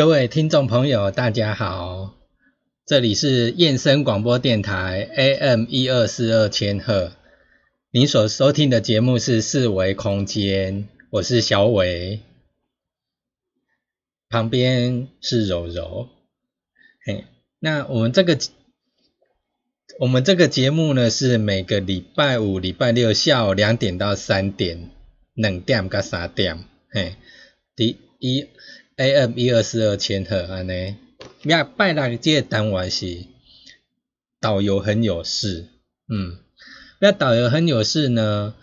各位听众朋友，大家好，这里是燕声广播电台 AM 一二四二千赫，您所收听的节目是四维空间，我是小伟，旁边是柔柔，嘿，那我们这个我们这个节目呢，是每个礼拜五、礼拜六下午两点到三点，两点到三点，嘿，第一。AM 一二四二千赫安尼，呀，拜六这个单元是导游很有事，嗯，那导游很有事呢，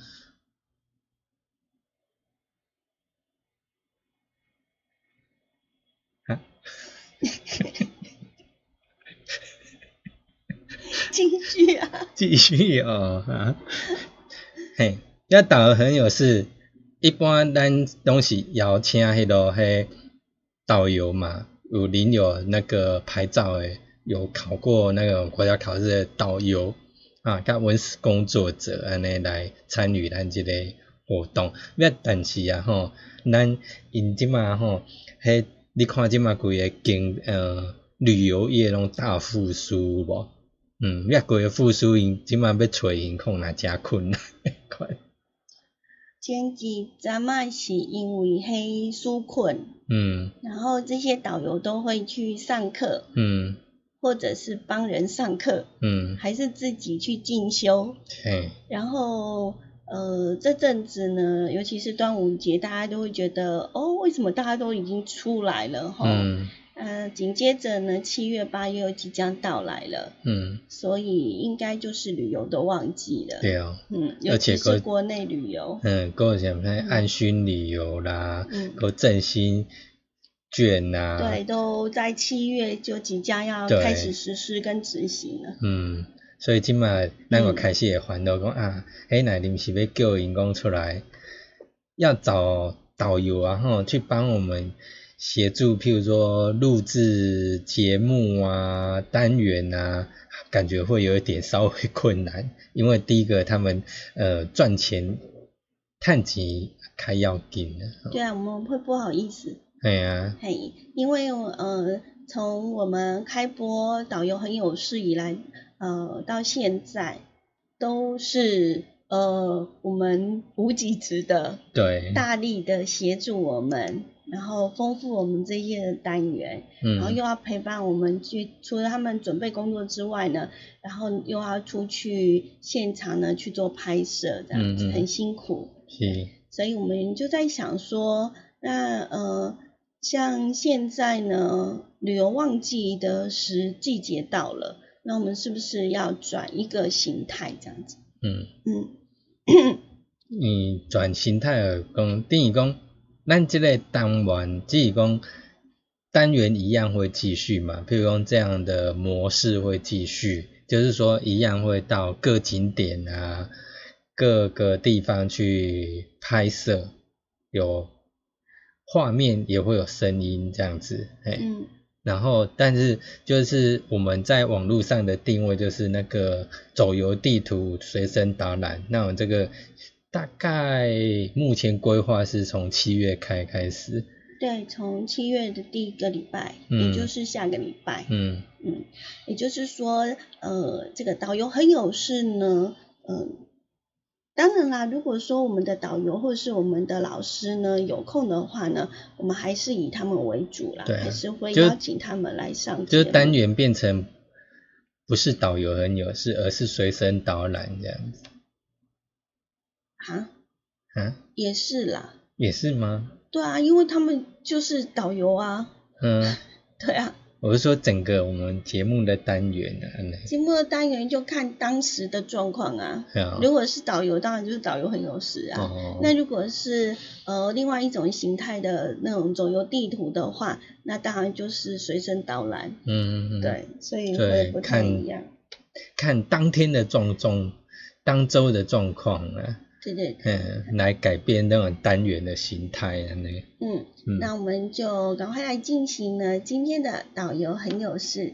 啊，继续啊，继续哦，啊，嘿，那导游很有事，一般咱拢是邀请迄落迄。导游嘛，有领有那个牌照诶，有考过那个国家考试的导游啊，甲文史工作者安尼来参与咱即个活动。要但是啊吼，咱因即嘛吼，迄你看即嘛规个经呃旅游业拢大复苏无？嗯，要规个复苏因即嘛要找因可能诚困难。前几咱们是因为黑纾困，嗯，然后这些导游都会去上课，嗯，或者是帮人上课，嗯，还是自己去进修，嘿，然后呃这阵子呢，尤其是端午节，大家都会觉得哦，为什么大家都已经出来了哈？嗯，紧接着呢，七月八月又即将到来了，嗯，所以应该就是旅游的旺季了。对哦，嗯，而且是国内旅游，嗯，个什么安心旅游啦，嗯，个振兴券呐，对，都在七月就即将要开始实施跟执行了。嗯，所以今嘛，那个开始会烦恼讲啊，哎，那临时要叫员工出来，要找导游啊，吼，去帮我们。协助，譬如说录制节目啊、单元啊，感觉会有一点稍微困难，因为第一个他们呃赚钱探级开要紧的。对啊，我们会不好意思。对啊。嘿，因为呃从我们开播导游很有事以来，呃到现在都是呃我们无极值的，对，大力的协助我们。然后丰富我们这些单元，然后又要陪伴我们去，除了他们准备工作之外呢，然后又要出去现场呢去做拍摄，这样子很辛苦。是。所以我们就在想说，那呃像现在呢，旅游旺季的时季节到了，那我们是不是要转一个形态这样子？嗯嗯，你转形态而讲，等于讲，咱这个单元只是讲单元一样会继续嘛？譬如讲这样的模式会继续，就是说一样会到各景点啊，各个地方去拍摄，有。画面也会有声音这样子，哎，然后但是就是我们在网络上的定位就是那个走游地图随身导览，那我这个大概目前规划是从七月开开始，对，从七月的第一个礼拜，也就是下个礼拜，嗯嗯，也就是说，呃，这个导游很有事呢，嗯。当然啦，如果说我们的导游或者是我们的老师呢有空的话呢，我们还是以他们为主啦，还是会邀请他们来上。就单元变成不是导游很有事，而是随身导览这样子。啊？啊？也是啦。也是吗？对啊，因为他们就是导游啊。嗯。对啊。我是说整个我们节目的单元啊，节目的单元就看当时的状况啊。如果是导游，当然就是导游很有事啊。那如果是呃另外一种形态的那种走游地图的话，那当然就是随身导览。嗯嗯嗯。对，所以会不太一样。看当天的状状，当周的状况啊。对对，嗯，来改变那种单元的形态啊，那嗯，那我们就赶快来进行呢今天的导游很有事。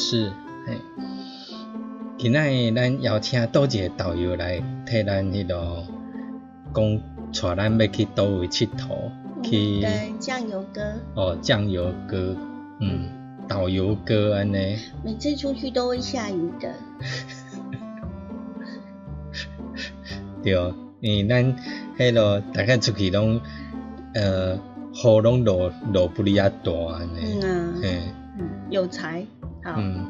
是，嘿，今仔咱邀请多一个导游来替咱迄个讲，带咱要去倒位佚佗，去酱油哥。哦，酱油哥，嗯，导游哥安尼。每次出去都会下雨的。对，因为咱迄个大概出去拢，呃，雨拢落落不哩啊大安尼。嗯啊。嗯，有才。嗯，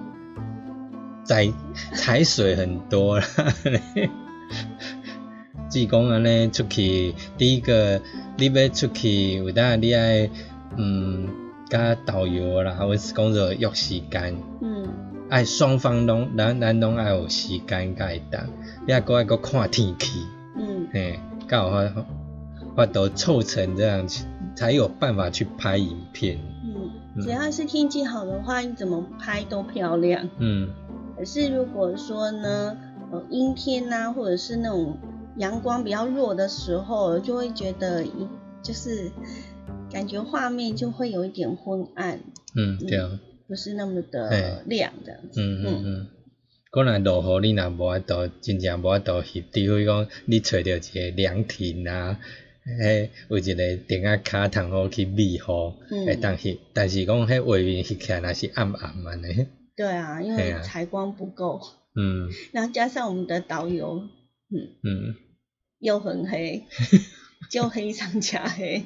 采采水很多啦，只讲安尼出去，第一个你要出去，有当你爱嗯，加导游啦，或是讲做约时间，嗯，爱双方拢咱咱拢爱有时间甲会当，你还搁爱搁看天气，嗯，嘿，刚好法法度凑成这样，才有办法去拍影片。只要是天气好的话，你怎么拍都漂亮。嗯。可是如果说呢，呃，阴天呐，或者是那种阳光比较弱的时候，就会觉得一就是感觉画面就会有一点昏暗。嗯，对啊。不是那么的亮这样子。嗯嗯嗯。可能落雨你若无法度，真正无法度翕，除非讲你找到一个凉亭啊。嘿，有一个顶啊卡通好去避雨，会当翕，但是讲迄画面翕起来那是暗暗安尼。对啊，因为采光不够。嗯。然后加上我们的导游，嗯嗯，又很黑，就黑上加黑。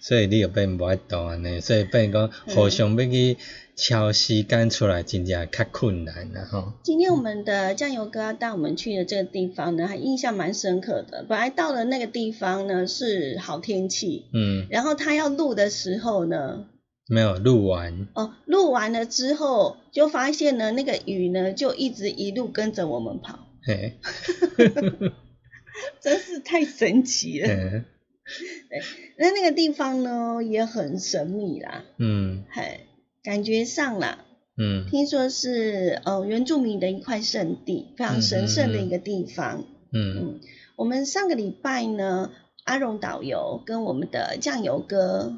所以你又变无爱度安尼，所以变讲互相要去。敲时间出来真正较困难了哈。今天我们的酱油哥带我们去的这个地方呢，还印象蛮深刻的。本来到了那个地方呢是好天气，嗯，然后他要录的时候呢，没有录完。哦，录完了之后就发现呢，那个雨呢就一直一路跟着我们跑。嘿，真是太神奇了。对，那那个地方呢也很神秘啦。嗯，嘿，感觉上啦，嗯，听说是呃原住民的一块圣地，非常神圣的一个地方。嗯嗯，我们上个礼拜呢，阿荣导游跟我们的酱油哥。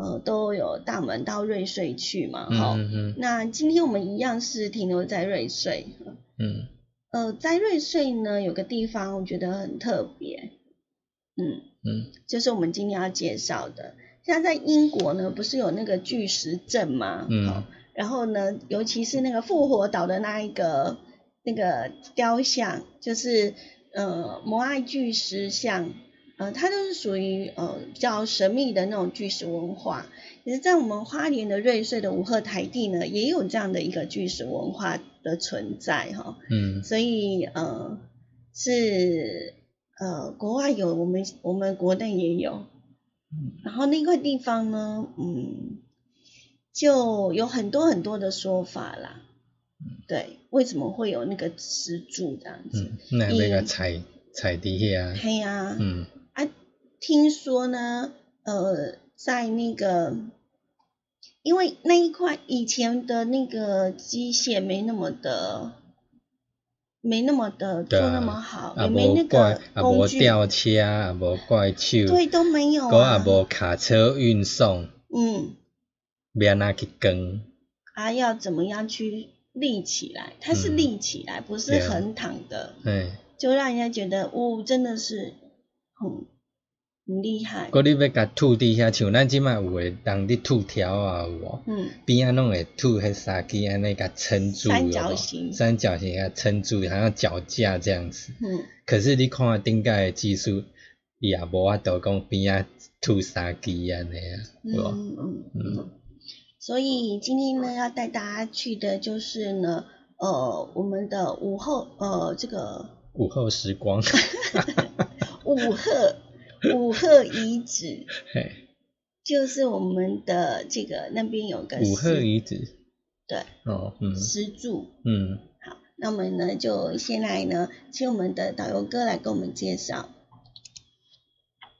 呃，都有大门到瑞穗去嘛，哈，那今天我们一样是停留在瑞穗，嗯，呃，在瑞穗呢有个地方我觉得很特别，嗯嗯，就是我们今天要介绍的，像在英国呢，不是有那个巨石阵吗？嗯，然后呢，尤其是那个复活岛的那一个那个雕像，就是呃摩艾巨石像。呃，它都是属于呃比较神秘的那种巨石文化。其实，在我们花莲的瑞穗的五鹤台地呢，也有这样的一个巨石文化的存在哈。嗯。所以呃是呃国外有，我们我们国内也有。嗯。然后那块地方呢，嗯，就有很多很多的说法啦。对，为什么会有那个石柱这样子？嗯。那那个踩踩地下。黑呀。嗯。啊听说呢，呃，在那个，因为那一块以前的那个机械没那么的，没那么的做那么好，也没那个工具，吊车，也无怪手，对，都没有，啊，也无卡车运送，嗯，要拿去耕，啊，要怎么样去立起来？它是立起来，不是横躺的，对，就让人家觉得，哦，真的是很。很厉害。嗰你要甲土底下，像咱即卖有诶，人伫土条啊有无？嗯。边仔拢会土迄沙基安尼甲撑住，三角形。三角形甲撑住，好像脚架这样子。嗯。可是你看顶盖诶技术，伊也无法度讲边仔土沙基安尼啊，是无？嗯嗯嗯。所以今天呢，要带大家去的就是呢，呃，我们的午后，呃，这个午后时光。午后。五鹤遗址，就是我们的这个那边有个五鹤遗址，对，哦，嗯，石柱，嗯，好，那我们呢就先来呢，请我们的导游哥来跟我们介绍。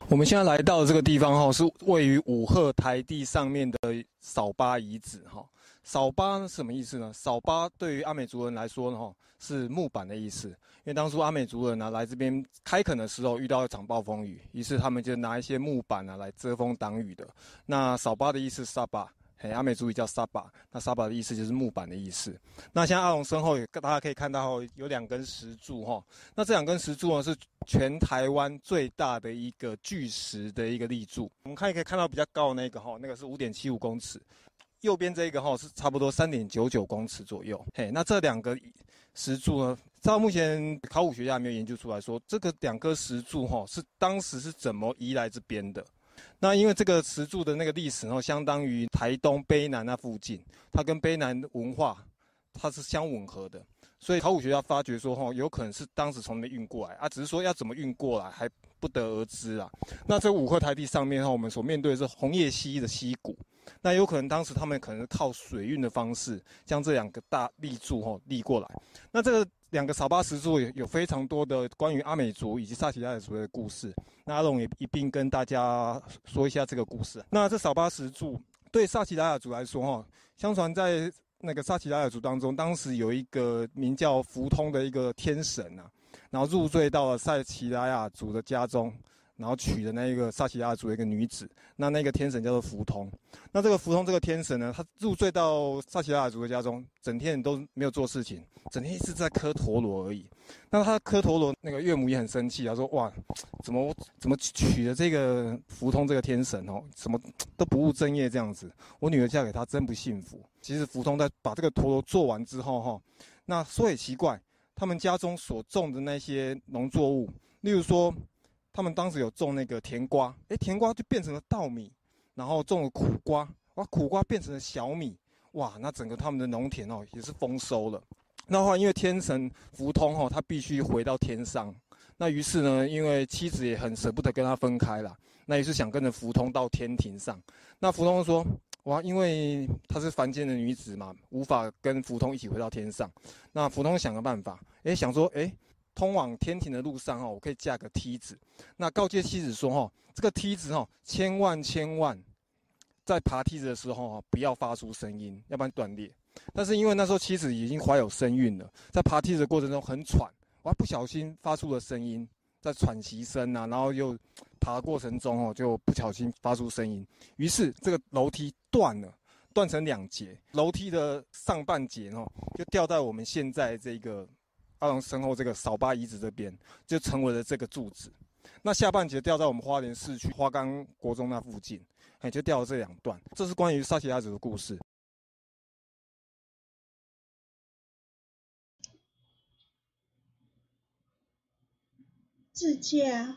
我们现在来到这个地方哈，是位于五鹤台地上面的扫巴遗址哈。扫巴什么意思呢？扫巴对于阿美族人来说呢，是木板的意思。因为当初阿美族人呢来这边开垦的时候遇到一场暴风雨，于是他们就拿一些木板啊来遮风挡雨的。那扫巴的意思沙巴，嘿，阿美族语叫沙巴，那沙巴的意思就是木板的意思。那像阿龙身后，大家可以看到有两根石柱哈。那这两根石柱呢是全台湾最大的一个巨石的一个立柱。我们看也可以看到比较高的那个哈，那个是五点七五公尺。右边这一个哈是差不多三点九九公尺左右。嘿，那这两个石柱呢？到目前考古学家还没有研究出来说，这个两颗石柱哈是当时是怎么移来这边的。那因为这个石柱的那个历史呢，相当于台东卑南那附近，它跟卑南文化它是相吻合的，所以考古学家发觉说哈，有可能是当时从那边运过来啊，只是说要怎么运过来还不得而知啊。那这五块台地上面哈，我们所面对的是红叶溪的溪谷，那有可能当时他们可能靠水运的方式将这两个大立柱哈立过来，那这个。两个扫巴石柱有有非常多的关于阿美族以及萨奇拉雅族的故事，那阿龙也一并跟大家说一下这个故事。那这扫巴石柱对萨奇拉雅族来说，哈，相传在那个萨奇拉雅族当中，当时有一个名叫福通的一个天神啊，然后入赘到了萨奇拉雅族的家中。然后娶的那一个萨奇亚族的一个女子，那那个天神叫做福通。那这个福通这个天神呢，他入赘到萨奇亚族的家中，整天都没有做事情，整天一直在磕陀螺而已。那他磕陀螺，那个岳母也很生气，他说：哇，怎么怎么娶了这个福通这个天神哦，什么都不务正业这样子，我女儿嫁给他真不幸福。其实福通在把这个陀螺做完之后哈，那说也奇怪，他们家中所种的那些农作物，例如说。他们当时有种那个甜瓜，哎，甜瓜就变成了稻米，然后种了苦瓜，哇，苦瓜变成了小米，哇，那整个他们的农田哦也是丰收了。那话因为天神福通哦，他必须回到天上，那于是呢，因为妻子也很舍不得跟他分开了，那也是想跟着福通到天庭上。那福通说，哇，因为她是凡间的女子嘛，无法跟福通一起回到天上。那福通想个办法，哎，想说，哎。通往天庭的路上哈，我可以架个梯子。那告诫妻子说哈，这个梯子哈，千万千万在爬梯子的时候哈，不要发出声音，要不然断裂。但是因为那时候妻子已经怀有身孕了，在爬梯子的过程中很喘，我还不小心发出了声音，在喘息声啊，然后又爬过程中哦，就不小心发出声音，于是这个楼梯断了。断成两节，楼梯的上半截哦，就掉在我们现在这个阿龙身后这个扫把遗址这边，就成为了这个柱子。那下半截掉在我们花莲市区花岗国中那附近，哎，就掉了这两段。这是关于沙奇亚子的故事。自驾。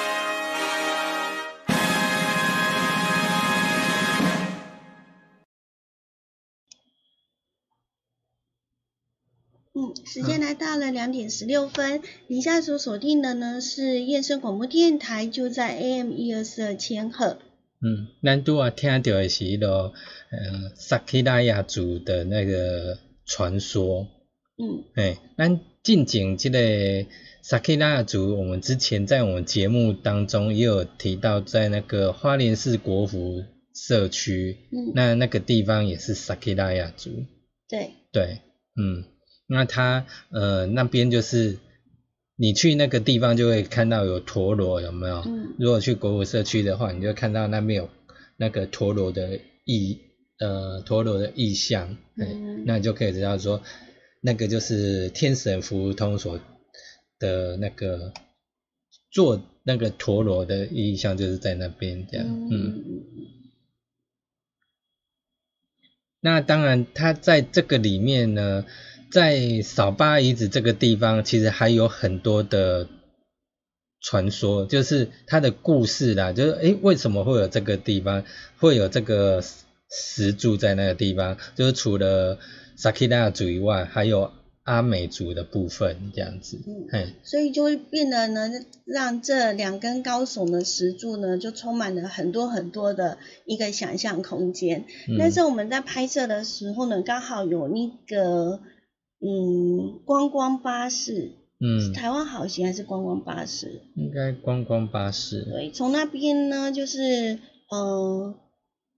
时间来到了两点十六分，以下所锁定的呢是燕声广播电台，就在 AM 一二四二千赫。嗯，咱拄啊听到的是迄个呃萨克拉雅族的那个传说。嗯，哎，咱近景这个萨克拉雅族，我们之前在我们节目当中也有提到，在那个花莲市国服社区，嗯，那那个地方也是萨克拉雅族。对。对，嗯。那它呃那边就是你去那个地方就会看到有陀螺有没有？嗯。如果去国五社区的话，你就看到那边有那个陀螺的意呃陀螺的意象，嗯。那你就可以知道说那个就是天神福通所的那个做那个陀螺的意象就是在那边这样，嗯。那当然，它在这个里面呢。在扫巴遗址这个地方，其实还有很多的传说，就是它的故事啦。就是诶，为什么会有这个地方，会有这个石柱在那个地方？就是除了萨克拉族以外，还有阿美族的部分这样子。嗯，所以就会变得呢，让这两根高耸的石柱呢，就充满了很多很多的一个想象空间。但是我们在拍摄的时候呢，刚好有那个。嗯，观光巴士，嗯，台湾好行还是观光巴士？应该观光巴士。对，从那边呢，就是嗯，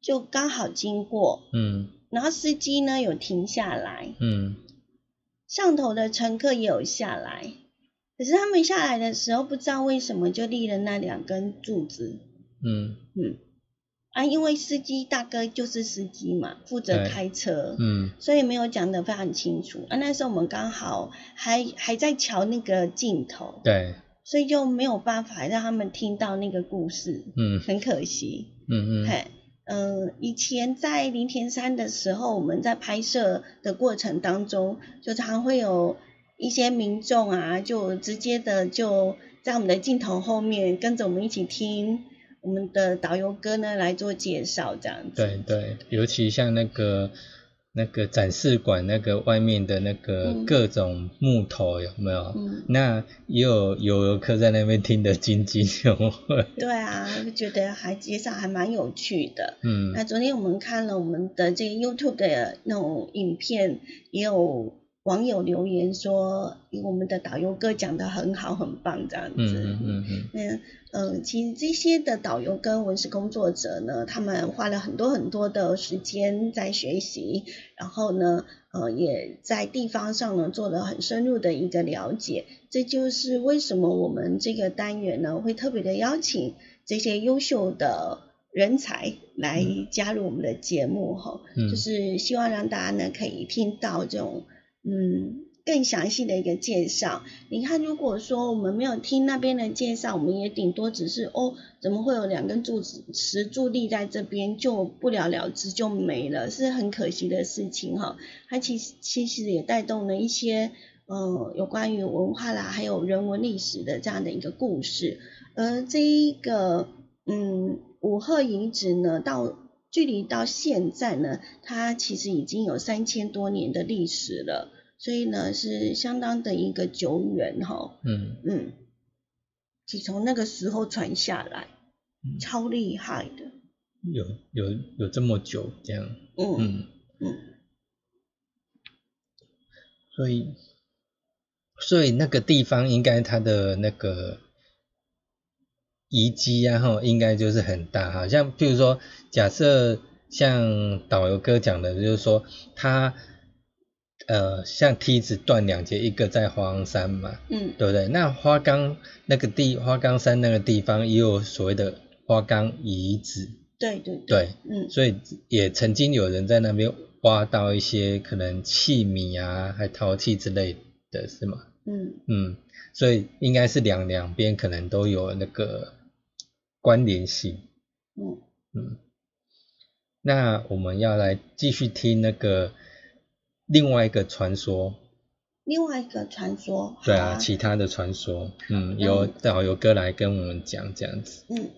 就刚好经过，嗯，然后司机呢有停下来，嗯，上头的乘客也有下来，可是他们下来的时候，不知道为什么就立了那两根柱子，嗯。嗯。啊，因为司机大哥就是司机嘛，负责开车，嗯，所以没有讲得非常清楚。啊，那时候我们刚好还还在瞧那个镜头，对，所以就没有办法让他们听到那个故事，嗯，很可惜，嗯嗯，嘿，嗯，以前在林田山的时候，我们在拍摄的过程当中，就常会有一些民众啊，就直接的就在我们的镜头后面跟着我们一起听。我们的导游哥呢来做介绍，这样子。对对，尤其像那个那个展示馆那个外面的那个各种木头有没有？嗯。那也有有游客在那边听得津津有味。对啊，觉得还介绍还蛮有趣的。嗯。那昨天我们看了我们的这个 YouTube 的那种影片，也有网友留言说，我们的导游哥讲的很好，很棒，这样子。嗯嗯嗯。嗯。嗯，其实这些的导游跟文史工作者呢，他们花了很多很多的时间在学习，然后呢，呃，也在地方上呢做了很深入的一个了解。这就是为什么我们这个单元呢会特别的邀请这些优秀的人才来加入我们的节目哈，就是希望让大家呢可以听到这种嗯更详细的一个介绍。你看，如果说我们没有听那边的介绍，我们也顶多只是哦，怎么会有两根柱子石柱立在这边，就不了了之就没了，是很可惜的事情哈。它其实其实也带动了一些呃有关于文化啦，还有人文历史的这样的一个故事。而这一个嗯五鹤遗址呢，到距离到现在呢，它其实已经有三千多年的历史了。所以呢，是相当的一个久远哈，嗯。嗯，是从那个时候传下来，超厉害的，有有有这么久这样，嗯嗯嗯，所以所以那个地方应该它的那个遗迹啊哈，应该就是很大好，像譬如说，假设像导游哥讲的，就是说他。呃，像梯子断两截，一个在花岗山嘛，嗯，对不对？那花岗那个地，花岗山那个地方也有所谓的花岗遗址，对对对，嗯，所以也曾经有人在那边挖到一些可能器皿啊，还陶器之类的是吗？嗯嗯，所以应该是两两边可能都有那个关联性，嗯嗯，那我们要来继续听那个。另外一个传说，另外一个传说，对啊，其他的传说，嗯，由导游哥来跟我们讲这样子。嗯，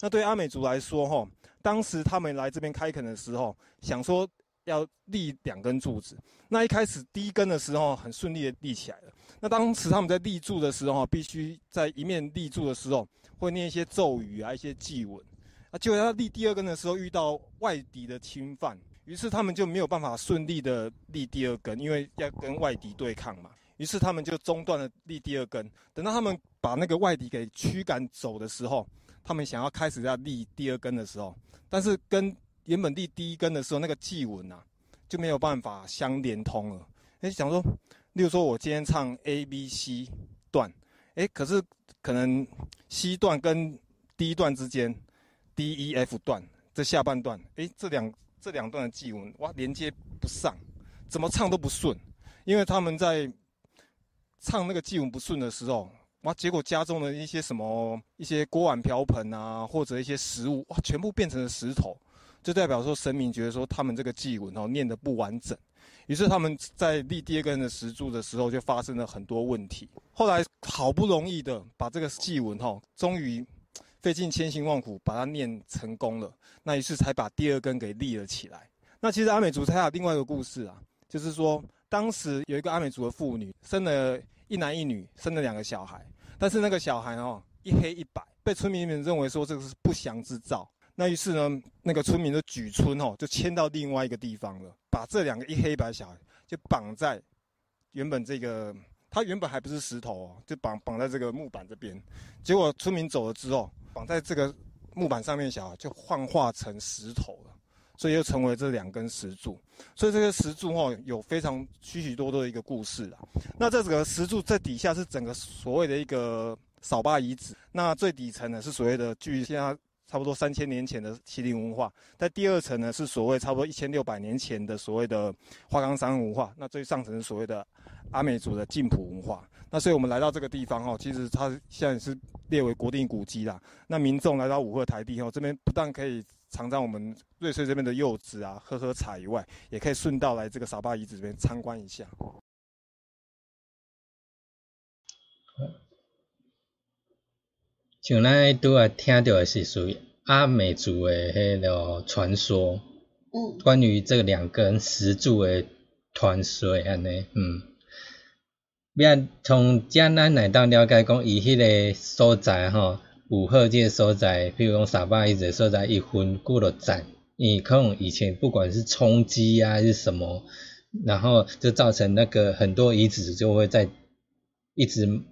那对阿美族来说，哈，当时他们来这边开垦的时候，想说要立两根柱子。那一开始第一根的时候，很顺利的立起来了。那当时他们在立柱的时候，必须在一面立柱的时候，会念一些咒语啊，一些祭文。啊，结果他立第二根的时候，遇到外敌的侵犯。于是他们就没有办法顺利的立第二根，因为要跟外敌对抗嘛。于是他们就中断了立第二根。等到他们把那个外敌给驱赶走的时候，他们想要开始要立第二根的时候，但是跟原本立第一根的时候那个祭文啊，就没有办法相连通了。哎，想说，例如说我今天唱 A B C 段，哎，可是可能 C 段跟 D 段之间，D E F 段这下半段，哎，这两。这两段的祭文哇连接不上，怎么唱都不顺，因为他们在唱那个祭文不顺的时候，哇，结果家中的一些什么一些锅碗瓢盆啊，或者一些食物哇，全部变成了石头，就代表说神明觉得说他们这个祭文哦念的不完整，于是他们在立第二根的石柱的时候就发生了很多问题。后来好不容易的把这个祭文哈，终于。费尽千辛万苦把它念成功了，那于是才把第二根给立了起来。那其实阿美族还有另外一个故事啊，就是说当时有一个阿美族的妇女生了一男一女，生了两个小孩，但是那个小孩哦一黑一白，被村民们认为说这个是不祥之兆。那于是呢，那个村民的举村哦就迁到另外一个地方了，把这两个一黑一白小孩就绑在原本这个，他原本还不是石头哦，就绑绑在这个木板这边。结果村民走了之后。绑在这个木板上面，小孩就幻化成石头了，所以又成为这两根石柱。所以这个石柱哦，有非常许许多多的一个故事啦。那这个石柱在底下是整个所谓的一个扫把遗址，那最底层呢是所谓的距现在差不多三千年前的麒麟文化，在第二层呢是所谓差不多一千六百年前的所谓的花岗山文化，那最上层是所谓的阿美族的晋普文化。那所以我们来到这个地方哦，其实它现在是列为国定古迹啦。那民众来到五鹤台地哦，这边不但可以尝尝我们瑞穗这边的柚子啊，喝喝茶以外，也可以顺道来这个扫巴遗址这边参观一下。像咱拄啊听到的是属于阿美族的迄个传说，嗯，关于这两根石柱的传说安尼，嗯。要从江南来到了解讲，伊迄个所在吼，五鹤这个所在，比如讲沙巴遗址所在，一分过了站，你可能以前不管是冲击啊，还是什么，然后就造成那个很多遗址就会在一直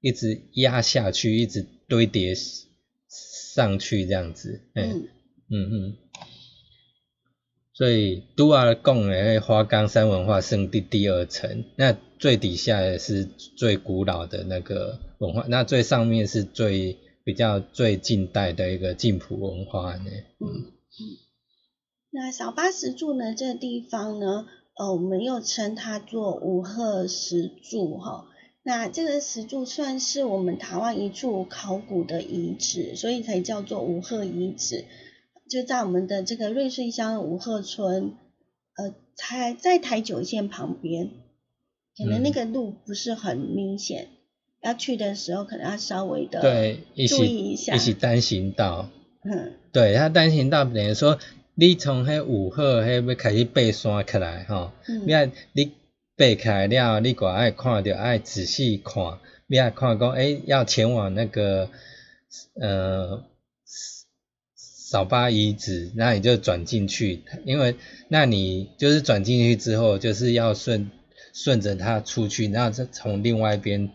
一直压下去，一直堆叠上去这样子，嗯嗯嗯。所以都阿贡诶，花岗山文化圣地第二层，那最底下是最古老的那个文化，那最上面是最比较最近代的一个晋普文化呢。嗯嗯。那小八石柱呢？这个地方呢，呃，我们又称它做五鹤石柱哈。那这个石柱算是我们台湾一处考古的遗址，所以才叫做五鹤遗址。就在我们的这个瑞穗乡五鹤村，呃，才在台九线旁边，可能那个路不是很明显，要去的时候可能要稍微的对注意一下，一起单行道。嗯，对，它单行道等于说，你从迄五鹤迄要开始爬山起来吼，你看你。背开了，你个爱看着爱仔细看，你爱看讲，诶，要前往那个呃扫把遗址，那你就转进去，因为那你就是转进去之后，就是要顺顺着它出去，然后再从另外一边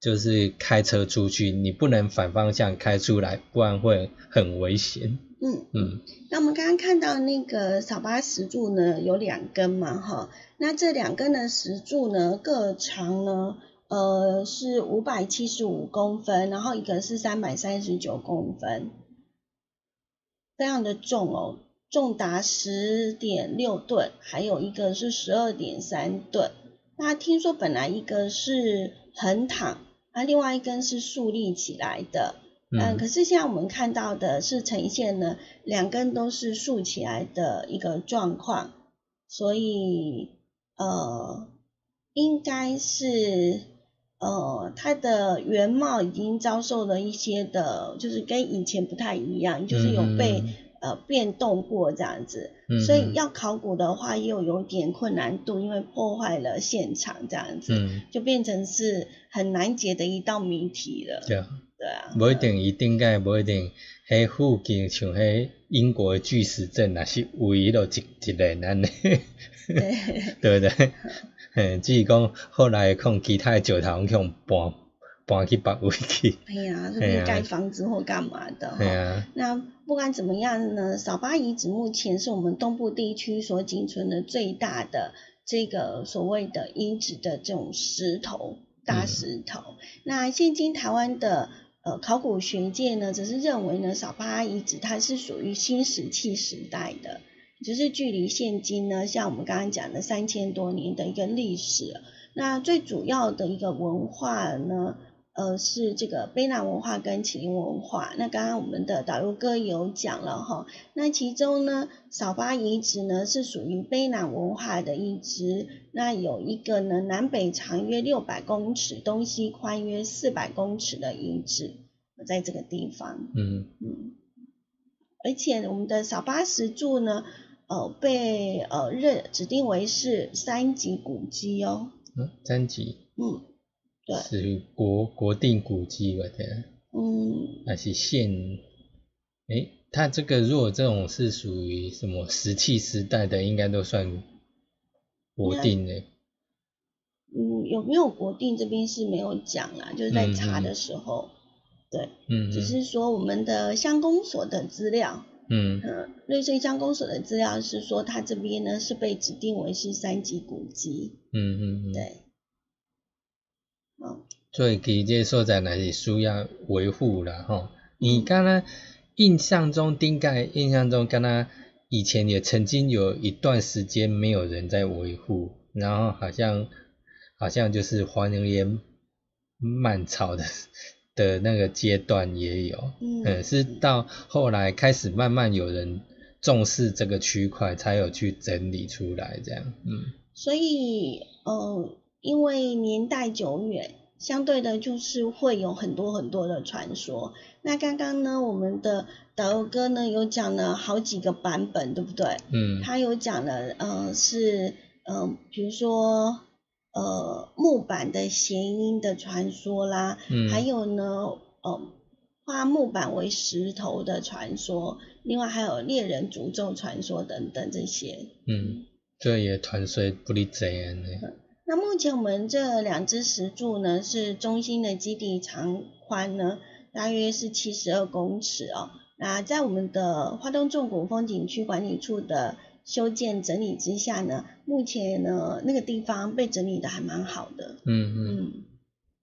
就是开车出去，你不能反方向开出来，不然会很危险。嗯。嗯，那我们刚刚看到那个扫把石柱呢，有两根嘛，哈。那这两根的石柱呢，各长呢，呃，是五百七十五公分，然后一个是三百三十九公分，非常的重哦，重达十点六吨，还有一个是十二点三吨。那听说本来一个是横躺，那另外一根是竖立起来的，嗯，可是现在我们看到的是呈现呢，两根都是竖起来的一个状况，所以。呃，应该是呃，它的原貌已经遭受了一些的，就是跟以前不太一样，就是有被呃变动过这样子，所以要考古的话又有点困难度，因为破坏了现场这样子，就变成是很难解的一道谜题了。对啊，对啊，不一定一定个不一定，迄附近像迄英国的巨石阵，也是唯一的一一个安尼。对不对？嘿，只是讲后来控其他石头用搬搬去别位去。哎呀，就是盖房子或干嘛的哈。那不管怎么样呢，扫巴遗址目前是我们东部地区所仅存的最大的这个所谓的遗址的这种石头大石头。那现今台湾的呃考古学界呢，则是认为呢，扫巴遗址它是属于新石器时代的。就是距离现今呢，像我们刚刚讲的三千多年的一个历史，那最主要的一个文化呢，呃，是这个卑南文化跟麒麟文化。那刚刚我们的导游哥有讲了哈，那其中呢，扫巴遗址呢是属于卑南文化的一址，那有一个呢南北长约六百公尺，东西宽约四百公尺的遗址，在这个地方。嗯嗯，而且我们的扫巴石柱呢。呃，被呃认指定为是三级古迹哦。嗯，三级。嗯，对。是国国定古迹吧？对。嗯。还是县？哎，它这个如果这种是属于什么石器时代的，应该都算国定的。嗯，有没有国定这边是没有讲啦，就是在查的时候，对，嗯，只是说我们的乡公所的资料。嗯嗯，瑞穗乡公所的资料是说，它这边呢是被指定为是三级古迹。嗯嗯嗯，对。好，所以其这所在呢是需要维护了哈。你刚刚印象中，应该印象中，刚刚以前也曾经有一段时间没有人在维护，然后好像好像就是黄牛岩满潮的。的那个阶段也有，嗯，是到后来开始慢慢有人重视这个区块，才有去整理出来这样，嗯。所以，呃，因为年代久远，相对的就是会有很多很多的传说。那刚刚呢，我们的导游哥呢有讲了好几个版本，对不对？嗯。他有讲了，呃，是，呃，比如说。呃，木板的谐音的传说啦，嗯，还有呢，呃，花木板为石头的传说，另外还有猎人诅咒传说等等这些，嗯，这也传说不离这样的。那目前我们这两只石柱呢，是中心的基地长宽呢，大约是七十二公尺哦。那在我们的花东纵谷风景区管理处的。修建整理之下呢，目前呢那个地方被整理的还蛮好的。嗯嗯，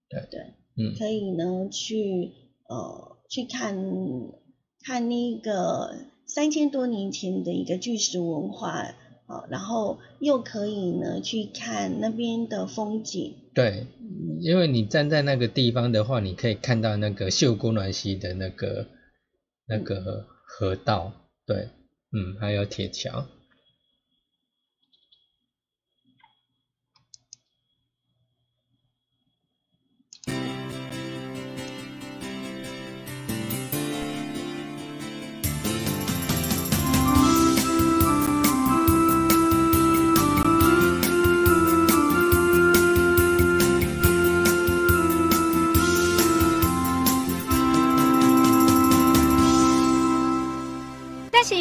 对对，嗯，可以呢去呃去看看那个三千多年前的一个巨石文化哦，然后又可以呢去看那边的风景。对，因为你站在那个地方的话，你可以看到那个秀姑峦溪的那个那个河道，对，嗯，还有铁桥。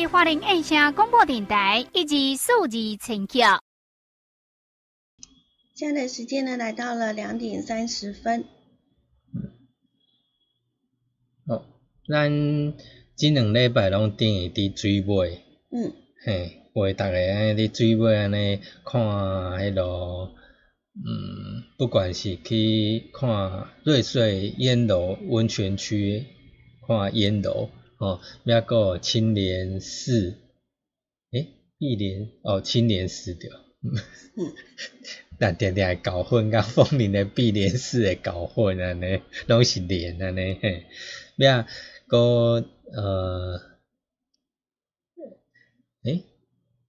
花莲印象广播电台以及数字陈桥。现在的时间呢，来到了两点三十分。嗯，哦，咱这两礼拜拢等于伫水尾。嗯。嘿，为逐个安尼伫水尾安尼看迄落，嗯，不管是去看瑞穗烟楼温泉区，看烟楼。哦，咩个青莲寺？诶，碧莲哦，青莲寺对。嗯，但定定会搞混，甲凤林的碧莲寺会搞混安尼，拢是莲安尼嘿。咩个呃，诶，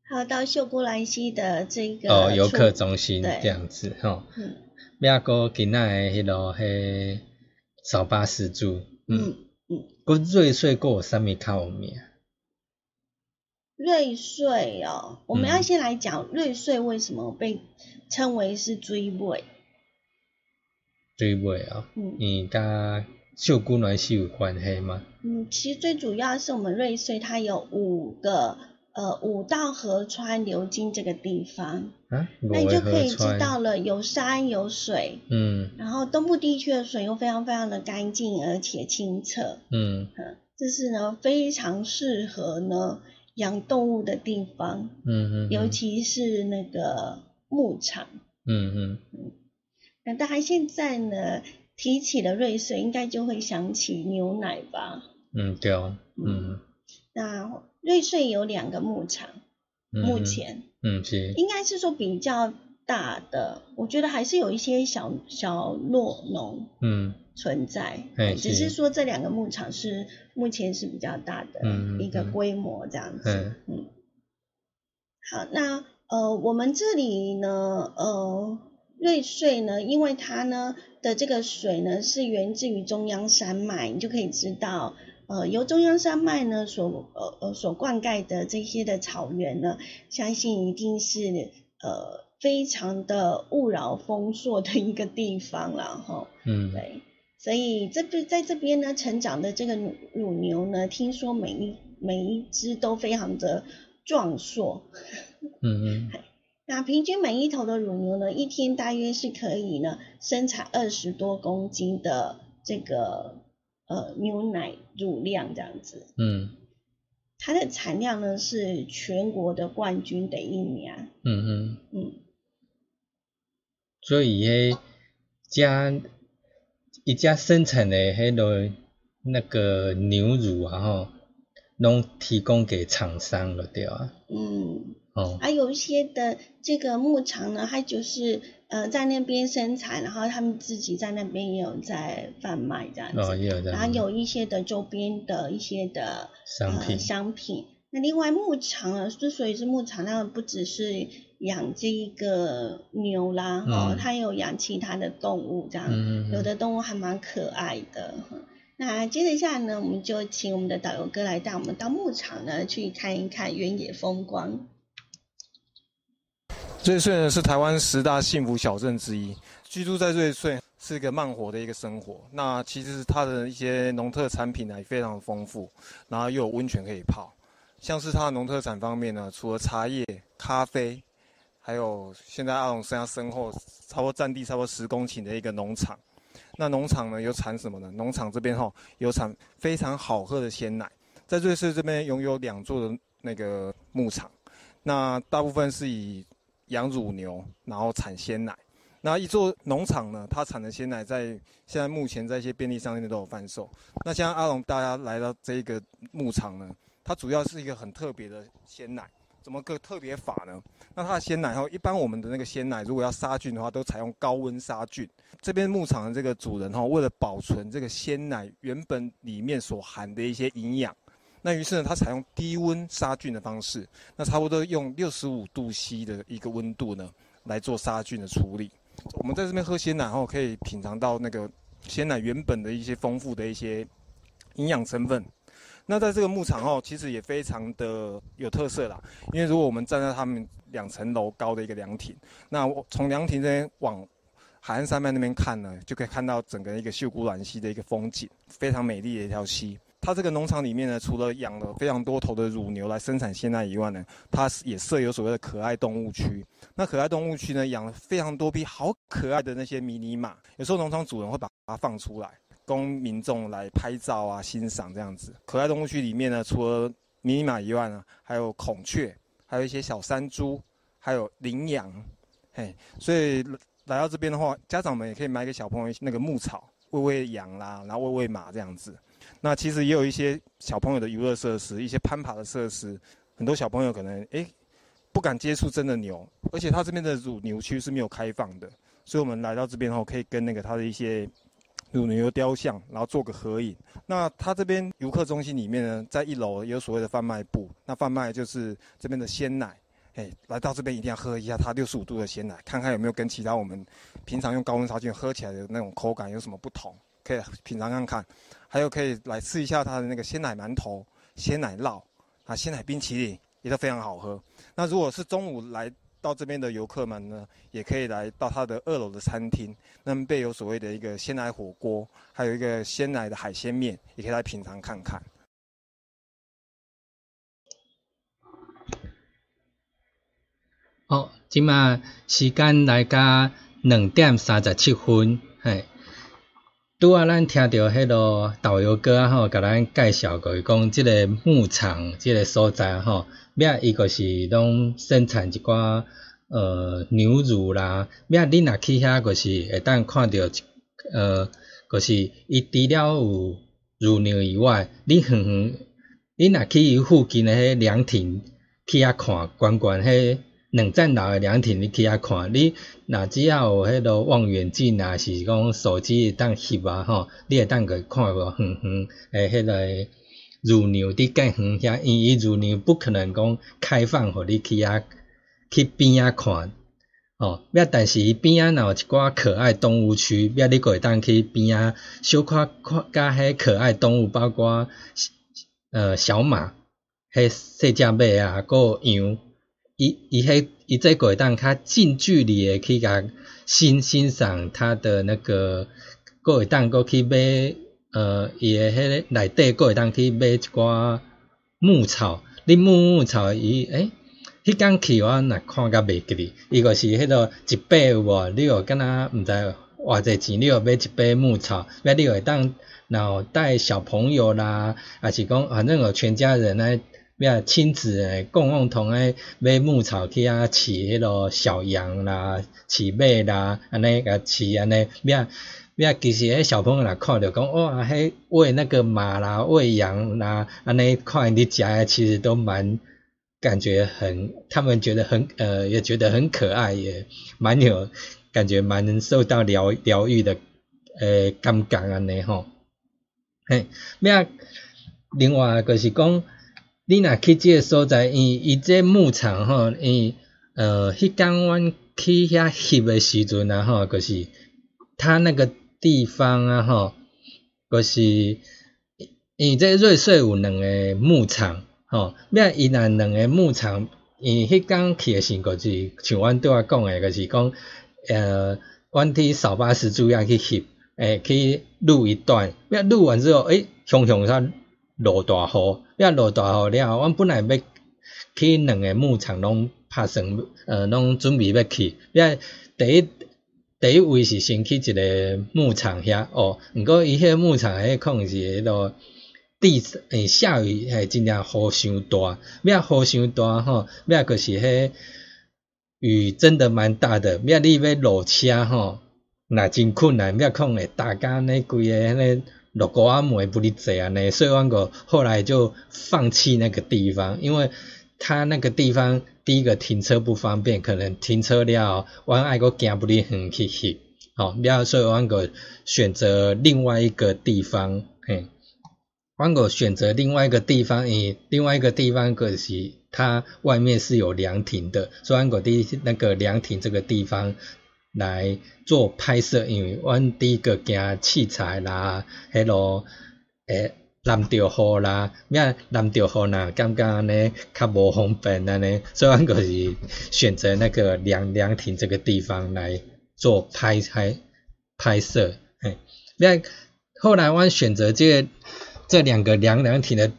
还有到秀姑兰溪的这个哦游客中心这样子吼。嗯。咩个今仔迄落迄扫巴士住？嗯。嗯，个瑞穗过有啥物较有名。瑞穗哦，我们要先来讲瑞穗为什么被称为是追尾。追尾啊，嗯，你跟秀姑娘是有关系吗？嗯，其实最主要是我们瑞穗它有五个。呃，五道河川流经这个地方，那你就可以知道了，有山有水，嗯，然后东部地区的水又非常非常的干净而且清澈，嗯，这是呢非常适合呢养动物的地方，嗯嗯，尤其是那个牧场，嗯嗯嗯，那大家现在呢提起了瑞穗，应该就会想起牛奶吧？嗯，对哦，嗯，那。瑞穗有两个牧场，目前，嗯，是，应该是说比较大的，我觉得还是有一些小小落农，嗯，存在，只是说这两个牧场是目前是比较大的一个规模这样子，嗯，好，那呃，我们这里呢，呃，瑞穗呢，因为它呢的这个水呢是源自于中央山脉，你就可以知道。呃，由中央山脉呢所呃呃所灌溉的这些的草原呢，相信一定是呃非常的物饶丰硕的一个地方了哈。嗯，对，所以这边在这边呢成长的这个乳牛呢，听说每一每一只都非常的壮硕。嗯嗯。那平均每一头的乳牛呢，一天大约是可以呢生产二十多公斤的这个。呃，牛奶乳量这样子，嗯，它的产量呢是全国的冠军的一年，嗯嗯嗯，所以迄家一家生产的迄个那个牛乳啊，吼，拢提供给厂商了，对啊，嗯，哦，还有一些的这个牧场呢，它就是。呃，在那边生产，然后他们自己在那边也有在贩卖这样子，然后有一些的周边的一些的商品。商品。那另外牧场啊，之所以是牧场，那不只是养这一个牛啦，哦，它有养其他的动物这样，有的动物还蛮可爱的。那接着下来呢，我们就请我们的导游哥来带我们到牧场呢去看一看原野风光。瑞穗呢是台湾十大幸福小镇之一，居住在瑞穗是一个慢活的一个生活。那其实它的一些农特产品呢也非常丰富，然后又有温泉可以泡。像是它的农特产方面呢，除了茶叶、咖啡，还有现在阿龙身身后差不多占地差不多十公顷的一个农场。那农场呢有产什么呢？农场这边哈有产非常好喝的鲜奶。在瑞穗这边拥有两座的那个牧场，那大部分是以养乳牛，然后产鲜奶。那一座农场呢，它产的鲜奶在现在目前在一些便利商店都有贩售。那像阿龙大家来到这个牧场呢，它主要是一个很特别的鲜奶，怎么个特别法呢？那它的鲜奶哈，一般我们的那个鲜奶如果要杀菌的话，都采用高温杀菌。这边牧场的这个主人哈，为了保存这个鲜奶原本里面所含的一些营养，那于是呢，它采用低温杀菌的方式，那差不多用六十五度 C 的一个温度呢来做杀菌的处理。我们在这边喝鲜奶后，可以品尝到那个鲜奶原本的一些丰富的一些营养成分。那在这个牧场哦，其实也非常的有特色啦。因为如果我们站在他们两层楼高的一个凉亭，那我从凉亭这边往海岸山脉那边看呢，就可以看到整个一个秀姑峦溪的一个风景，非常美丽的一条溪。它这个农场里面呢，除了养了非常多头的乳牛来生产鲜奶以外呢，它也设有所谓的可爱动物区。那可爱动物区呢，养了非常多匹好可爱的那些迷你马，有时候农场主人会把它放出来。供民众来拍照啊、欣赏这样子。可爱动物区里面呢，除了迷你马以外呢，还有孔雀，还有一些小山猪，还有羚羊。嘿，所以来到这边的话，家长们也可以买给小朋友那个牧草，喂喂羊啦，然后喂喂马这样子。那其实也有一些小朋友的娱乐设施，一些攀爬的设施。很多小朋友可能诶不敢接触真的牛，而且它这边的乳牛区是没有开放的，所以我们来到这边后，可以跟那个它的一些。乳牛雕像，然后做个合影。那它这边游客中心里面呢，在一楼有所谓的贩卖部，那贩卖就是这边的鲜奶。哎，来到这边一定要喝一下它六十五度的鲜奶，看看有没有跟其他我们平常用高温杀菌喝起来的那种口感有什么不同，可以品尝看看。还有可以来试一下它的那个鲜奶馒头、鲜奶酪啊、鲜奶冰淇淋，也都非常好喝。那如果是中午来。到这边的游客们呢，也可以来到它的二楼的餐厅，那么备有所谓的一个鲜奶火锅，还有一个鲜奶的海鲜面，也可以来品尝看看。好，今嘛时间来到两点三十七分，嘿，拄啊，咱听到迄个导游哥啊吼，甲咱介绍过，讲即个牧场，即个所在吼。咩伊个是拢生产一寡呃牛乳啦，咩你若去遐个是会当看到，呃个是伊除了有乳牛以外，你远远你若去伊附近诶迄凉亭去遐看，观观迄两站楼诶凉亭，你去遐看，你若只要有迄个望远镜啊，是讲手机会当翕啊吼，你会当去看个远远诶迄个。乳牛伫介远遐，因为乳牛不可能讲开放互你去遐去边仔看，哦，要但是伊边仔若有一寡可爱动物区，要你会当去边仔小看看甲迄可爱动物，包括呃小马、迄细只马啊，个羊，伊伊迄伊这会当较近距离诶去甲欣欣赏它的那个，个会当个去买。呃，伊诶迄个内底个会当去买一寡牧草，你牧牧草伊诶，迄工去我若看甲袂记哩，伊个是迄个一百有无？你有敢若毋知偌济钱，你有买一百牧草，买你会当然后带小朋友啦，还是讲反正有全家人诶，要亲子诶共共同诶买牧草去啊饲迄啰小羊啦，饲马啦，安尼甲饲安尼，要。呀，其实迄小朋友来看着讲，哇，迄喂那个马啦，喂羊啦，安尼看你食诶，其实都蛮感觉很，他们觉得很呃，也觉得很可爱，也蛮有感觉，蛮受到疗疗愈的，呃，感觉安尼吼。嘿，咩？另外就是讲，你若去即个所在，伊伊这牧场吼，伊呃，迄天阮去遐翕诶时阵啊吼，就是他那个。地方啊，吼，个是伊这瑞穗有两个牧场，吼，咩伊若两个牧场，伊迄工去诶时个是像阮对我讲诶，个是讲，呃，阮去扫把时主要去翕，诶，去录一段，咩录完之后，诶，熊熊煞落大雨，咩落大雨了，后，阮本来要去两个牧场拢拍算，呃，拢准备要去，咩第一。第一位是先去一个牧场遐哦，毋过伊迄个牧场迄可能是迄落地诶下雨诶真正雨伤大，咩雨伤大吼，咩就是迄雨真的蛮大的，咩你要落车吼，若真困难，咩可能会大家那规个迄个落雨啊梅不哩济安尼，所以阮个后来就放弃那个地方，因为他那个地方第一个停车不方便，可能停车了，我爱个行不离远去去，好，了所以我个选择另外一个地方，嘿，我个选择另外一个地方，诶，另外一个地方个是它外面是有凉亭的，所以我第那个凉亭这个地方来做拍摄，因为阮第一个惊器材啦，迄落诶。淋着雨啦，咩淋着雨呐，感觉呢较无方便安尼，所以阮就是选择那个凉凉亭这个地方来做拍拍拍摄。嘿，咩后来阮选择这这两个凉凉亭的，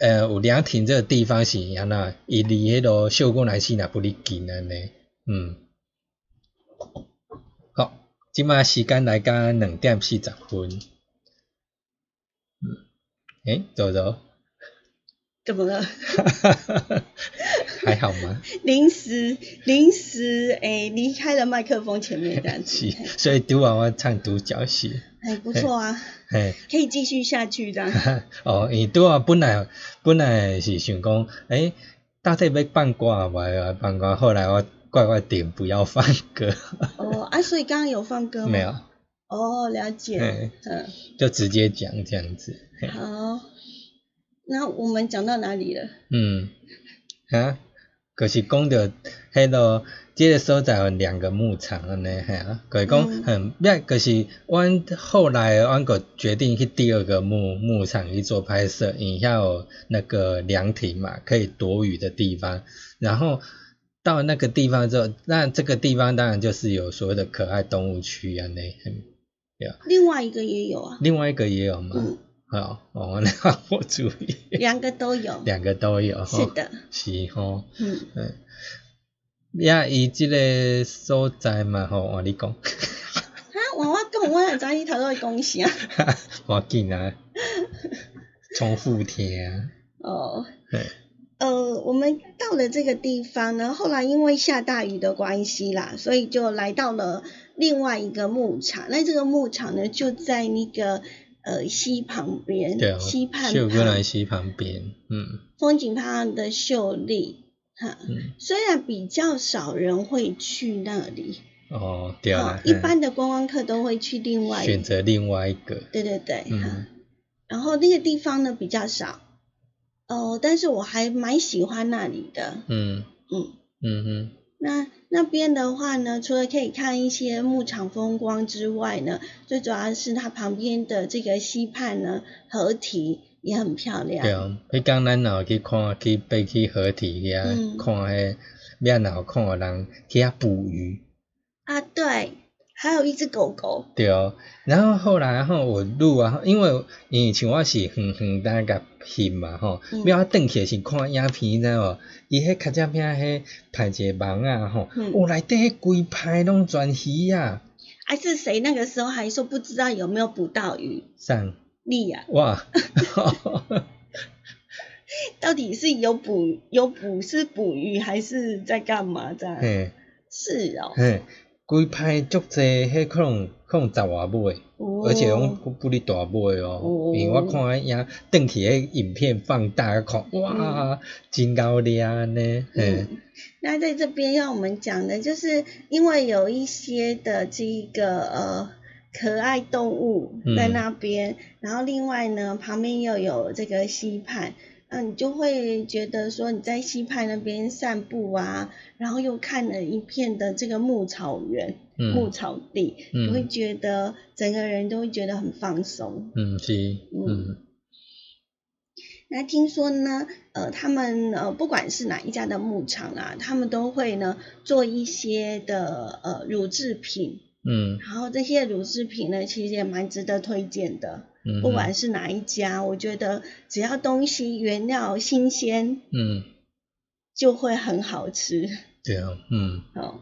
呃，有凉亭这个地方是安那，伊离迄个秀姑南溪那不离近安尼，嗯。好，即马时间来到两点四十分。哎，走走，怎么了？还好吗？临时临时诶，离开了麦克风前面这样子，所以读完我唱独角戏，哎，不错啊，哎，可以继续下去的。哦，伊拄啊本来本来是想讲，哎，到底要放歌嘛，放歌，后来我怪怪点不要放歌。哦，啊，所以刚刚有放歌吗？没有。哦，了解，嗯，就直接讲这样子。好，那我们讲到哪里了？嗯，啊，可是讲到迄个，这个所在有两个牧场安尼，系啊，可是讲，嗯，咩？可是阮后来阮个决定去第二个牧牧场去做拍摄，因遐有那个凉亭嘛，可以躲雨的地方。然后到那个地方之后，那这个地方当然就是有所谓的可爱动物区啊，那很。另外一个也有啊，另外一个也有吗？嗯，好，我那我注意，两个都有，两个都有，是的，是吼，嗯。嗯，呀，伊即个所在嘛吼，我你讲，哈，我我讲，我也知你头都会讲啥，我紧啊，重复听啊，哦，呃，我们到了这个地方呢，后来因为下大雨的关系啦，所以就来到了。另外一个牧场，那这个牧场呢，就在那个呃溪旁边，对溪畔，秀哥兰溪旁边，嗯，风景旁的秀丽，哈，虽然比较少人会去那里，哦，对啊，一般的观光客都会去另外选择另外一个，对对对，哈，然后那个地方呢比较少，哦，但是我还蛮喜欢那里的，嗯嗯嗯哼。那那边的话呢，除了可以看一些牧场风光之外呢，最主要是它旁边的这个溪畔呢，河堤也很漂亮。对啊，你讲咱若去看去爬去河堤遐看迄，免然后看人去遐捕鱼。啊，对。还有一只狗狗。对哦，然后后来吼我录啊，因为以前我是远远单个翕嘛吼，要我转起是看影片知无？伊迄卡只片迄拍一个网啊吼，我内底迄规排拢全鱼啊。还是谁那个时候还说不知道有没有捕到鱼？上力啊！哇，到底是有捕有捕是捕鱼还是在干嘛在？是哦。规排足济，迄可能可能十外尾，而且拢不哩大尾哦。因为我看迄影，登起迄影片放大看，哇，真高亮呢。嗯，那在这边要我们讲的，就是因为有一些的这个呃可爱动物在那边，然后另外呢，旁边又有这个溪畔。嗯，你就会觉得说你在溪畔那边散步啊，然后又看了一片的这个牧草原、牧草地，你会觉得整个人都会觉得很放松。嗯，是，嗯。那听说呢，呃，他们呃，不管是哪一家的牧场啊，他们都会呢做一些的呃乳制品。嗯。然后这些乳制品呢，其实也蛮值得推荐的。不管是哪一家，我觉得只要东西原料新鲜，嗯，就会很好吃。对啊，嗯。哦，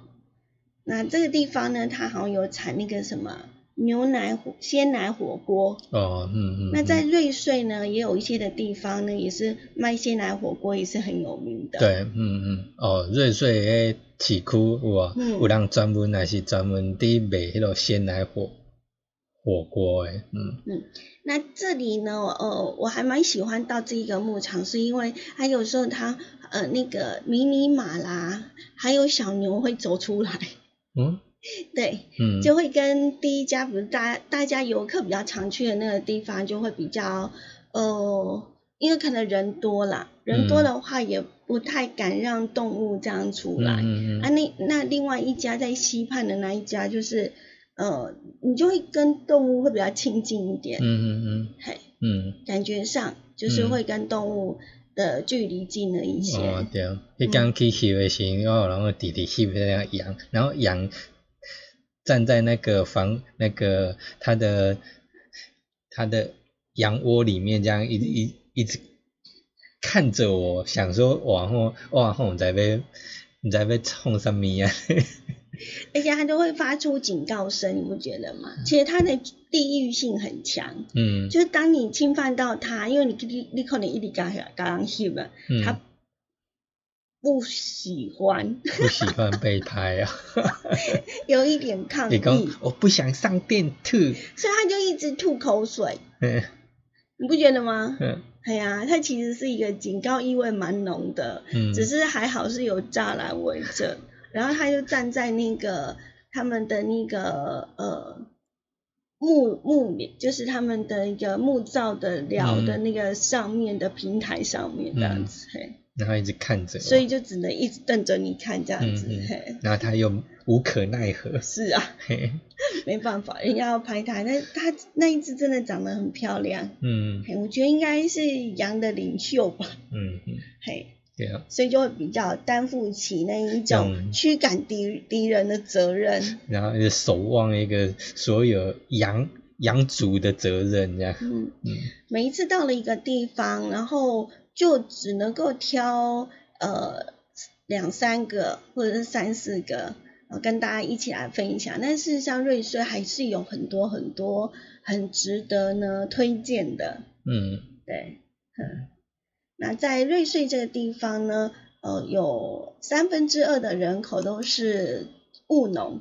那这个地方呢，它好像有产那个什么牛奶火鲜奶火锅。哦，嗯嗯。那在瑞穗呢，也有一些的地方呢，也是卖鲜奶火锅，也是很有名的。对，嗯嗯。哦，瑞穗诶市区有啊，有人专门还是专门伫卖迄个鲜奶火。火锅哎，嗯。嗯，那这里呢，呃，我还蛮喜欢到这个牧场，是因为它有时候它呃那个迷你马啦，还有小牛会走出来，嗯，对，嗯，就会跟第一家不是大大家游客比较常去的那个地方，就会比较呃，因为可能人多啦，人多的话也不太敢让动物这样出来，嗯嗯，啊那那另外一家在西畔的那一家就是。呃，你就会跟动物会比较亲近一点，嗯嗯嗯，嘿，嗯，感觉上就是会跟动物的距离近了一些。哦，对，你刚去翕的时候，然后弟弟翕那个羊，然后羊站在那个房那个他的他的羊窝里面，这样一一一直看着我，想说往后往后在被你在被冲什么呀？而且它都会发出警告声，你不觉得吗？其实它的地域性很强，嗯，就是当你侵犯到它，因为你你你可能一直刚刚 hit 了，它不喜欢，不喜欢被拍啊，有一点抗 议，我不想上电吐，所以它就一直吐口水，嗯，你不觉得吗？嗯，哎呀，它其实是一个警告意味蛮浓的，嗯，只是还好是有栅栏围着。然后他就站在那个他们的那个呃木木就是他们的一个木造的寮的那个上面的平台上面这样子，嘿，然后一直看着，所以就只能一直瞪着你看这样子，嘿，然后他又无可奈何，是啊，嘿，没办法，人家要拍他，那他那一只真的长得很漂亮，嗯，嘿，我觉得应该是羊的领袖吧，嗯嗯，嘿。所以就会比较担负起那一种驱赶敌敌人的责任，然后守望一个所有羊羊族的责任这样。嗯嗯，每一次到了一个地方，然后就只能够挑呃两三个或者是三四个，跟大家一起来分享。但事实上，瑞穗还是有很多很多很值得呢推荐的。嗯，对，嗯。那在瑞穗这个地方呢，呃，有三分之二的人口都是务农。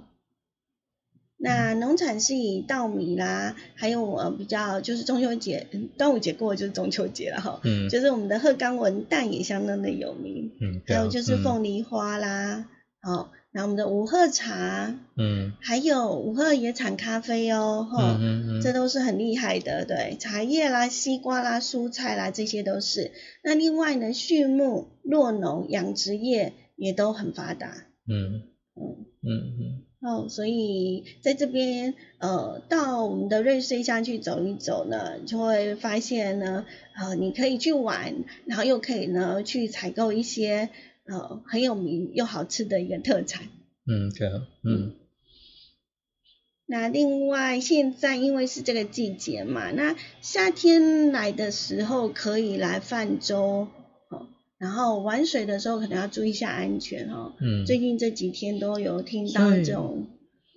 那农产是以稻米啦，还有呃比较就是中秋节、端午节过就是中秋节了哈，嗯，就是我们的鹤冈文旦也相当的有名，嗯，还有就是凤梨花啦，好。那我们的五鹤茶，嗯，还有五鹤野产咖啡哦，哈，嗯嗯这都是很厉害的，对，茶叶啦、西瓜啦、蔬菜啦，这些都是。那另外呢，畜牧、酪农、养殖业也都很发达，嗯嗯嗯嗯。哦，所以在这边，呃，到我们的瑞穗乡去走一走呢，就会发现呢，呃，你可以去玩，然后又可以呢去采购一些。呃，很有名又好吃的一个特产。嗯，对啊，嗯。那另外，现在因为是这个季节嘛，那夏天来的时候可以来泛舟，哦，然后玩水的时候可能要注意一下安全哦。嗯。最近这几天都有听到这种。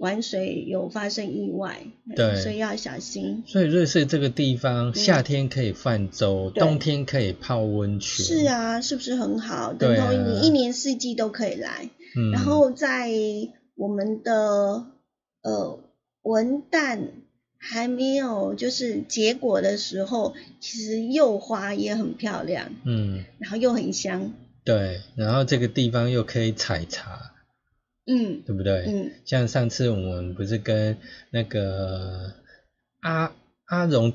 玩水有发生意外，对，所以要小心。所以瑞士这个地方，夏天可以泛舟，冬天可以泡温泉。是啊，是不是很好？等同你一年四季都可以来。嗯。然后在我们的呃文旦还没有就是结果的时候，其实柚花也很漂亮。嗯。然后又很香。对，然后这个地方又可以采茶。嗯，对不对？嗯，像上次我们不是跟那个阿阿荣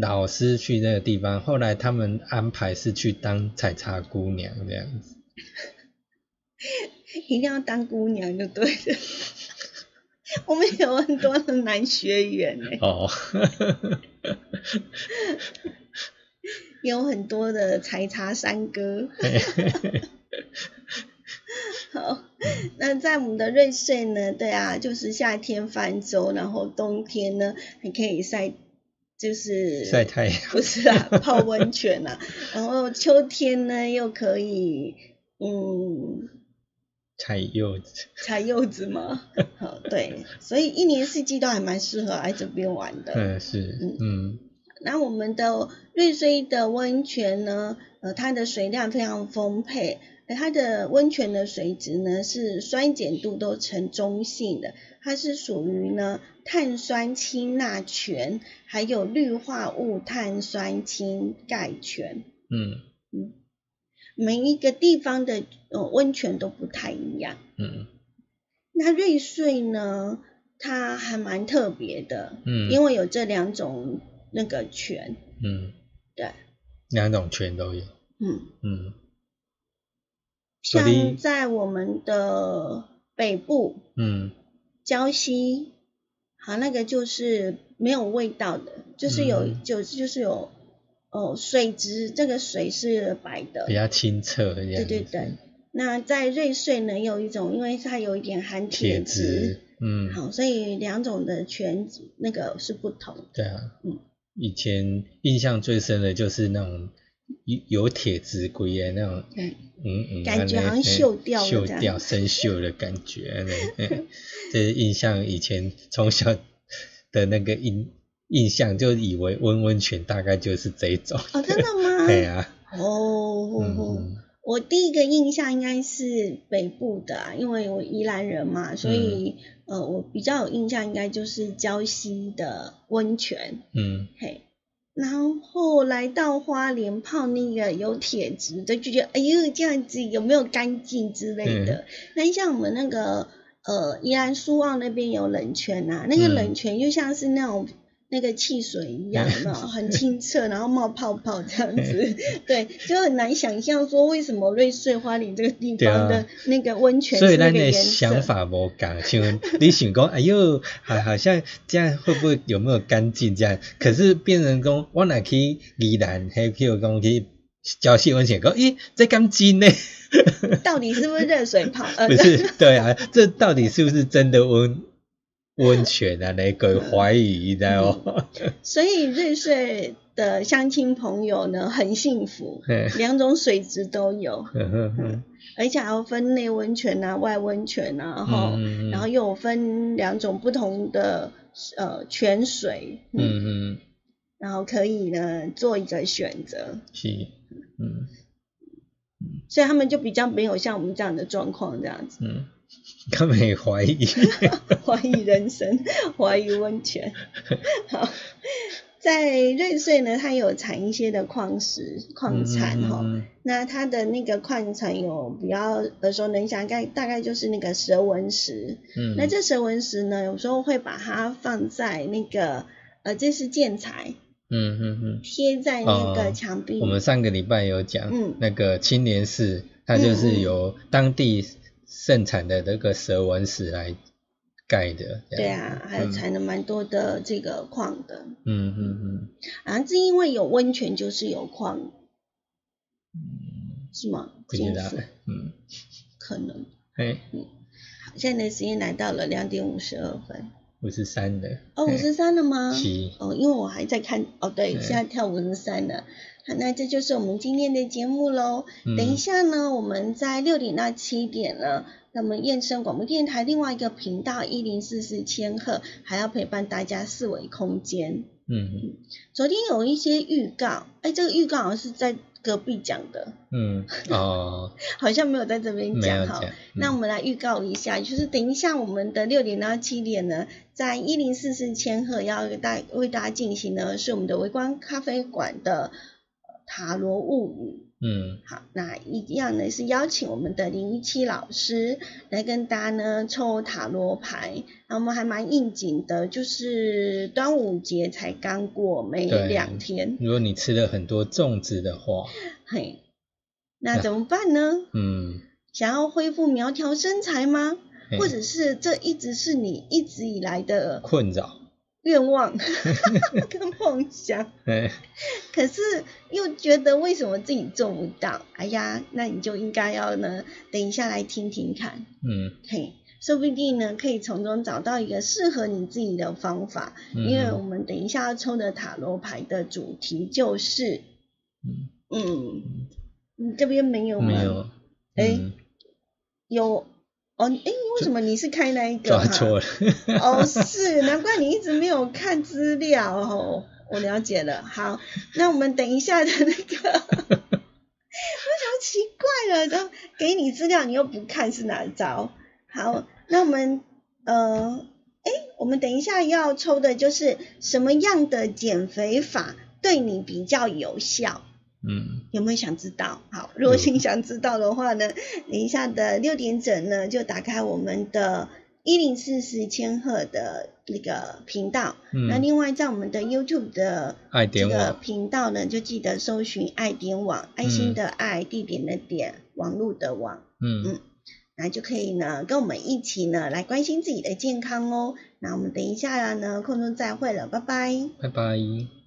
老师去那个地方，后来他们安排是去当采茶姑娘这样子。一定要当姑娘就对了。我们有很多的男学员哎。哦。有很多的采茶山歌。好，那在我们的瑞穗呢？对啊，就是夏天泛舟，然后冬天呢还可以晒，就是晒太阳，不是啊，泡温泉啊。然后秋天呢又可以，嗯，采柚子，采柚子吗？好，对，所以一年四季都还蛮适合来这边玩的。嗯，是，嗯嗯。那我们的瑞穗的温泉呢？呃，它的水量非常丰沛。它的温泉的水质呢是酸碱度都呈中性的，它是属于呢碳酸氢钠泉，还有氯化物碳酸氢钙泉。嗯嗯，每一个地方的呃温泉都不太一样。嗯，那瑞穗呢，它还蛮特别的。嗯，因为有这两种那个泉。嗯，对，两种泉都有。嗯嗯。像在我们的北部，嗯，礁溪，好，那个就是没有味道的，就是有，就就是有，哦，水质，这个水是白的，比较清澈，对对对。那在瑞穗呢，有一种，因为它有一点含铁质，嗯，好，所以两种的泉那个是不同。对啊，嗯，以前印象最深的就是那种。有有铁质龟的那种，嗯嗯，感觉好像锈掉锈掉生锈的感觉，这是印象以前从小的那个印印象，就以为温温泉大概就是这种。哦，真的吗？对啊。哦，我第一个印象应该是北部的，因为我宜兰人嘛，所以呃，我比较有印象应该就是礁溪的温泉。嗯，嘿。然后来到花莲泡那个有铁质的，就觉得哎呦这样子有没有干净之类的。那像我们那个呃宜兰苏澳那边有冷泉啊，那个冷泉就像是那种。那个汽水一样 的，很清澈，然后冒泡泡这样子，对，就很难想象说为什么瑞穗花莲这个地方的那个温泉是那个颜色。想法无共，像你想讲，哎呦，好好像这样会不会有没有干净这样？可是变成讲，我哪去宜兰，还譬如讲去礁溪温泉，讲咦，这干净呢？到底是不是热水泡？不是，对啊，这到底是不是真的温？温泉啊，那个怀疑的哦。所以瑞穗的乡亲朋友呢，很幸福，两种水质都有，而且还要分内温泉啊、外温泉啊，哈，然后又有分两种不同的呃泉水，嗯嗯，然后可以呢做一个选择，是，嗯，所以他们就比较没有像我们这样的状况这样子，嗯。根本怀疑，怀疑人生，怀疑温泉。好，在瑞穗呢，它有产一些的矿石、矿产哈。那它的那个矿产有比较耳熟能详，概大概就是那个蛇纹石。嗯。那这蛇纹石呢，有时候会把它放在那个呃，这是建材。嗯嗯嗯。贴在那个墙壁。我们上个礼拜有讲，嗯，那个青年寺，它就是由当地。盛产的那个蛇纹石来盖的，对啊，还有产了蛮多的这个矿的，嗯嗯嗯，啊，是因为有温泉就是有矿，嗯，是吗？不知道，嗯，可能，哎，嗯，好，现在的时间来到了两点五十二分，五十三的，哦，五十三了吗？七，哦，因为我还在看，哦，对，现在跳五十三了。那这就是我们今天的节目喽。等一下呢，我们在六点到七点呢，那么燕声广播电台另外一个频道一零四四千赫还要陪伴大家四维空间。嗯，昨天有一些预告，哎，这个预告好像是在隔壁讲的。嗯，哦，好像没有在这边讲哈。那我们来预告一下，就是等一下我们的六点到七点呢，在一零四四千赫要大为大家进行的是我们的微观咖啡馆的。塔罗物语，嗯，好，那一样呢是邀请我们的林一七老师来跟大家呢抽塔罗牌，那我们还蛮应景的，就是端午节才刚过没两天，如果你吃了很多粽子的话，嘿，那怎么办呢？嗯，想要恢复苗条身材吗？或者是这一直是你一直以来的困扰？愿望 跟梦想，可是又觉得为什么自己做不到？哎呀，那你就应该要呢，等一下来听听看，嗯，嘿，说不定呢可以从中找到一个适合你自己的方法。因为我们等一下要抽的塔罗牌的主题就是，嗯，你这边没有吗？没有，哎，有。哦，哎，为什么你是开那一个？抓错了。哦，是，难怪你一直没有看资料哦。我了解了。好，那我们等一下的那个，我想奇怪了，然后给你资料你又不看是哪招？好，那我们呃，哎，我们等一下要抽的就是什么样的减肥法对你比较有效？嗯，有没有想知道？好，如果你想知道的话呢，等一下的六点整呢，就打开我们的。一零四四千赫的那个频道，那另外在我们的 YouTube 的这个频道呢，就记得搜寻爱点网，爱心的爱，地点的点，网络的网，嗯嗯，那就可以呢，跟我们一起呢来关心自己的健康哦。那我们等一下呢，空中再会了，拜拜，拜拜。